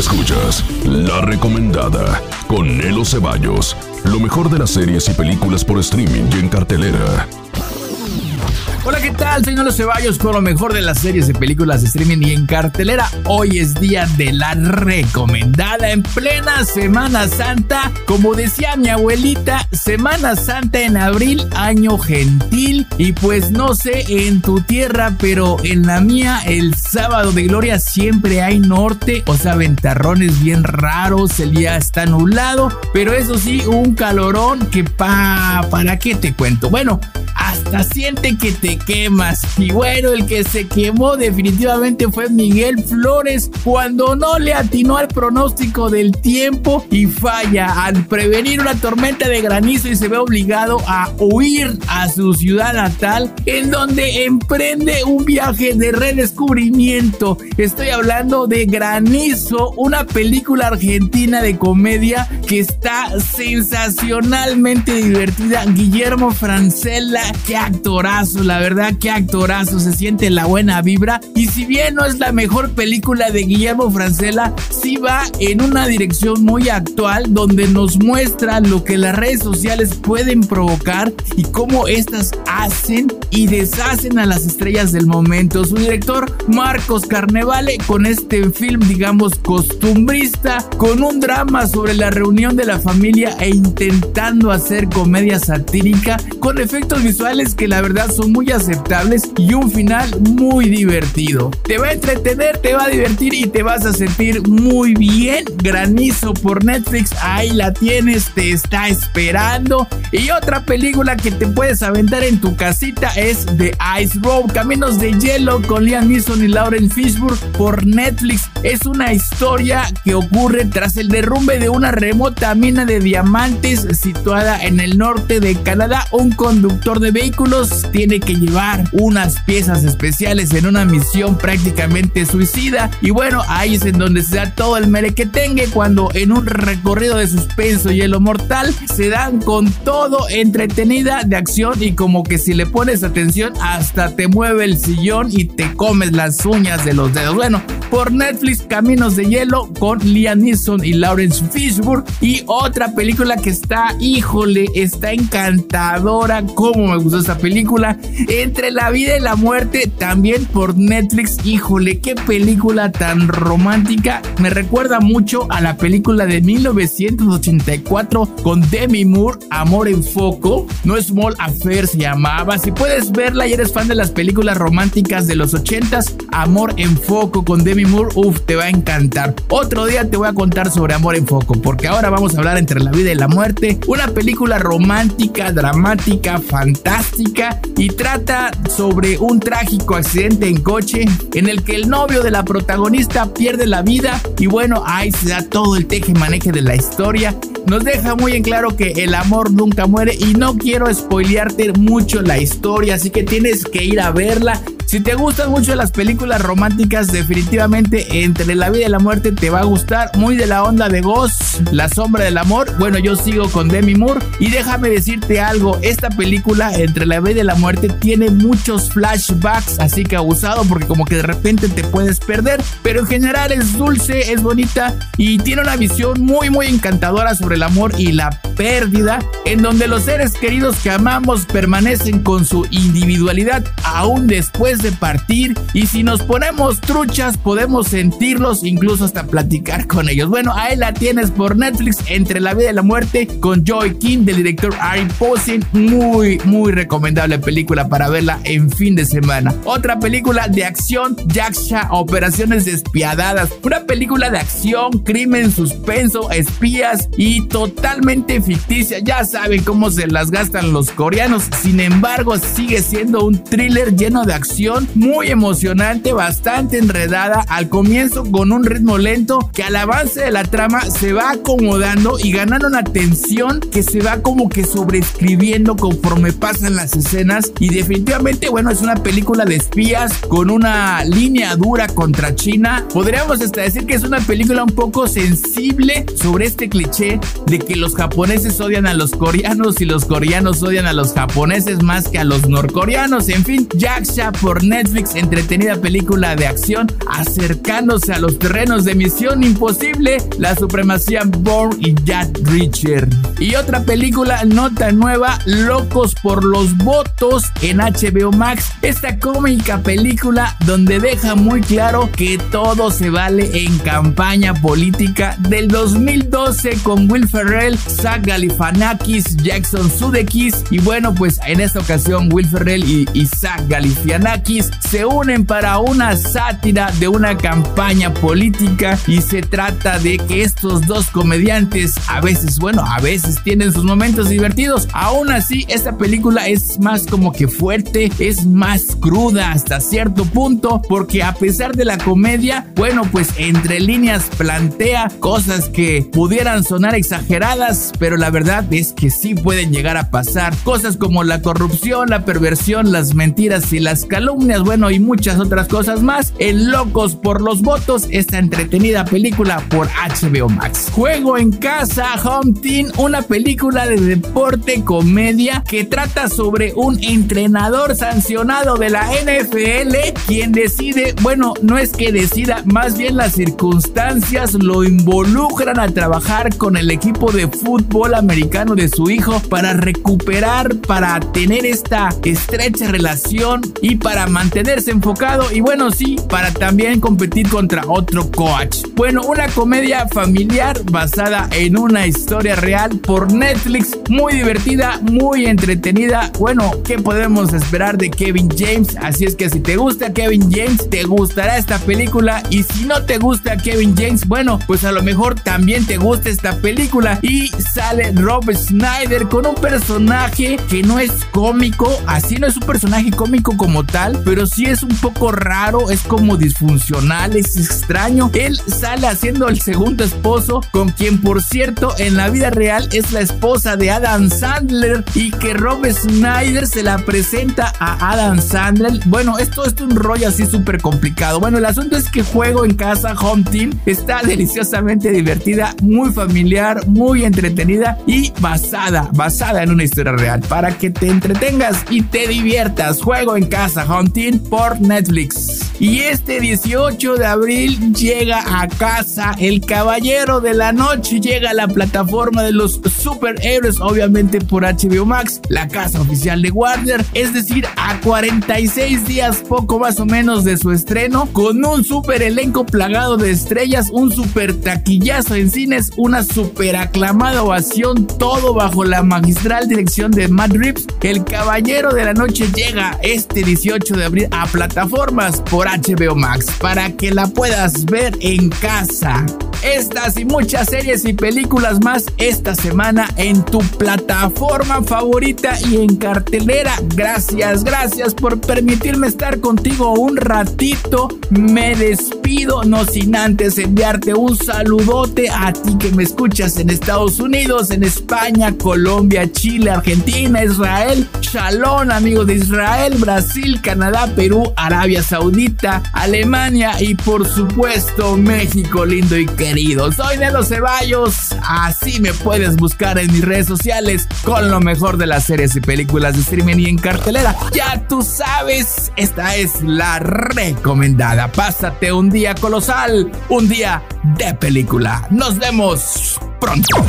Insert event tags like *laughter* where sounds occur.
escuchas La Recomendada con Nelo Ceballos. Lo mejor de las series y películas por streaming y en cartelera. Hola, ¿qué tal? Soy Nolo Ceballos con lo mejor de las series de películas de streaming y en cartelera. Hoy es día de la recomendada en plena Semana Santa. Como decía mi abuelita, Semana Santa en abril, año gentil. Y pues no sé en tu tierra, pero en la mía, el sábado de gloria siempre hay norte, o sea, ventarrones bien raros, el día está nublado, pero eso sí, un calorón que pa, ¿para qué te cuento? Bueno, hasta siente que te quemas. Y bueno, el que se quemó definitivamente fue Miguel Flores cuando no le atinó al pronóstico del tiempo y falla al prevenir una tormenta de granizo y se ve obligado a huir a su ciudad natal en donde emprende un viaje de redescubrimiento. Estoy hablando de Granizo, una película argentina de comedia que está sensacionalmente divertida. Guillermo Francella, qué actorazo, la verdad, qué actorazo, se siente la buena vibra. Y si bien no es la mejor película de Guillermo Francella, sí va en una dirección muy actual donde nos muestra lo que las redes sociales pueden provocar y cómo estas hacen y deshacen a las estrellas del momento. Su director, Marcos Carnevale, con este film, digamos, costumbrista, con un drama sobre la reunión de la familia e intentando hacer comedia satírica, con efectos visuales que la verdad son muy aceptables y un final muy divertido. Te va a entretener, te va a divertir y te vas a sentir muy bien. Granizo por Netflix, ahí la tienes, te está esperando. Y otra película que te puedes aventar en tu casita es The Ice Road, Caminos de Hielo con Liam Neeson y Lauren Fishburne por Netflix. Es una historia que ocurre tras el derrumbe de una remota mina de diamantes situada en el norte de Canadá. Un conductor de vehículos tiene que llevar unas piezas especiales en una misión prácticamente suicida. Y bueno, ahí es en donde se da todo el merequetengue cuando en un recorrido de suspenso y lo mortal se dan con todo entretenida de acción y como que si le pones atención hasta te mueve el sillón y te comes las uñas de los dedos. Bueno, por Netflix Caminos de Hielo con Liam Neeson y Lawrence Fishburne. Y otra película que está, híjole, está encantadora, como me gustó esta película, Entre la vida y la muerte, también por Netflix, híjole, qué película tan romántica, me recuerda mucho a la película de 1984 con Demi Moore, Amor en Foco, no Small Affair se llamaba, si puedes verla y eres fan de las películas románticas de los 80s, Amor en Foco con Demi Moore, uff, te va a encantar. Otro día te voy a contar sobre Amor en Foco, porque ahora vamos a hablar entre la vida y la muerte, una película romántica, dramática, fantástica y trata sobre un trágico accidente en coche en el que el novio de la protagonista pierde la vida y bueno, ahí se da todo el teje maneje de la historia. Nos deja muy en claro que el amor nunca muere y no quiero spoilearte mucho la historia, así que tienes que ir a verla. Si te gustan mucho las películas románticas, definitivamente entre la vida y la muerte te va a gustar. Muy de la onda de Ghost, La sombra del amor. Bueno, yo sigo con Demi Moore y déjame decirte algo, esta película entre la vida y la muerte tiene muchos flashbacks, así que abusado porque como que de repente te puedes perder, pero en general es dulce, es bonita y tiene una visión muy muy encantadora sobre el amor y la pérdida, en donde los seres queridos que amamos permanecen con su individualidad aún después de partir y si nos ponemos truchas podemos sentirlos, incluso hasta platicar con ellos. Bueno, ahí la tienes por Netflix, Entre la vida y la muerte, con Joy King, del director Ari Posing. Muy, muy recomendable película para verla en fin de semana. Otra película de acción, Jacksha, Operaciones Despiadadas. Una película de acción, crimen, suspenso, espías y totalmente ficticia. Ya saben cómo se las gastan los coreanos. Sin embargo, sigue siendo un thriller lleno de acción, muy emocionante, bastante enredada. Al comienzo con un ritmo lento que al avance de la trama se va acomodando y ganando una tensión que se va como que sobreescribiendo conforme pasan las escenas. Y definitivamente, bueno, es una película de espías con una línea dura contra China. Podríamos hasta decir que es una película un poco sensible sobre este cliché de que los japoneses odian a los coreanos y los coreanos odian a los japoneses más que a los norcoreanos. En fin, Jacksha por Netflix, entretenida película de acción acercándose a los terrenos de Misión Imposible, la supremacía Bourne y Jack Reacher. Y otra película nota nueva, Locos por los Votos en HBO Max, esta cómica película donde deja muy claro que todo se vale en campaña política del 2012 con Will Ferrell, Zach Galifianakis, Jackson Sudeikis y bueno pues en esta ocasión Will Ferrell y, y Zach Galifianakis se unen para una sátira de una campaña política y se trata de que estos dos comediantes a veces bueno a veces tienen sus momentos divertidos. Aún así esta película es más como que fuerte es más cruda hasta cierto punto porque a pesar de la comedia bueno pues entre líneas plantea cosas que pudieran sonar exageradas pero la verdad es que sí pueden llegar a pasar. Cosas como la corrupción la perversión las mentiras y las calumnias bueno y muchas otras cosas más en Locos por los Votos esta entretenida película por HBO Max. Juego en casa Home Team una película de deporte comedia que trata sobre un entrenador sancionado de la NFL quien decide bueno no es que decida más bien las circunstancias lo involucran a trabajar con el equipo de fútbol americano de su hijo para recuperar, para tener esta estrecha relación y para mantenerse enfocado y bueno, sí, para también competir contra otro coach. Bueno, una comedia familiar basada en una historia real por Netflix, muy divertida, muy entretenida. Bueno, ¿qué podemos esperar de Kevin James? Así es que si te gusta Kevin James, te gustará esta película y si no te gusta Kevin James, bueno, pues a lo mejor también te gusta esta película y sale Rob Snyder con un personaje que no es cómico, así no es un personaje cómico como tal, pero sí es un poco raro, es como disfuncional, es extraño. Él sale haciendo el segundo esposo, con quien por cierto en la vida real es la esposa de Adam Sandler y que Rob Snyder se la presenta a Adam Sandler. Bueno, esto es un rollo así súper complicado. Bueno, el asunto es que juego en casa Home Team está *laughs* deliciosamente divertida, muy familiar, muy entretenida y basada, basada en una historia real para que te entretengas y te diviertas. Juego en casa Home Por Netflix. Y este 18 de abril llega a casa El Caballero de la Noche, llega a la plataforma de los superhéroes, obviamente por HBO Max, la casa oficial de Warner, es decir, a 46 días poco más o menos de su estreno, con un super elenco plagado de estrellas, un super taquillazo en cines, una super aclamada ovación, todo bajo la magistral dirección de Matt Reeves. El Caballero de la Noche llega este 18 de abril a plataformas por HBO Max para que la puedas ver en casa. Estas y muchas series y películas más esta semana en tu plataforma favorita y en cartelera. Gracias, gracias por permitirme estar contigo un ratito. Me despido, no sin antes enviarte un saludote a ti que me escuchas en Estados Unidos, en España, Colombia, Chile, Argentina, Israel. Shalom, amigos de Israel, Brasil, Canadá, Perú, Arabia Saudita, Alemania y por supuesto México lindo y querido. Soy Nelo Ceballos, así me puedes buscar en mis redes sociales con lo mejor de las series y películas de streaming y en cartelera. Ya tú sabes, esta es la recomendada. Pásate un día colosal, un día de película. Nos vemos pronto.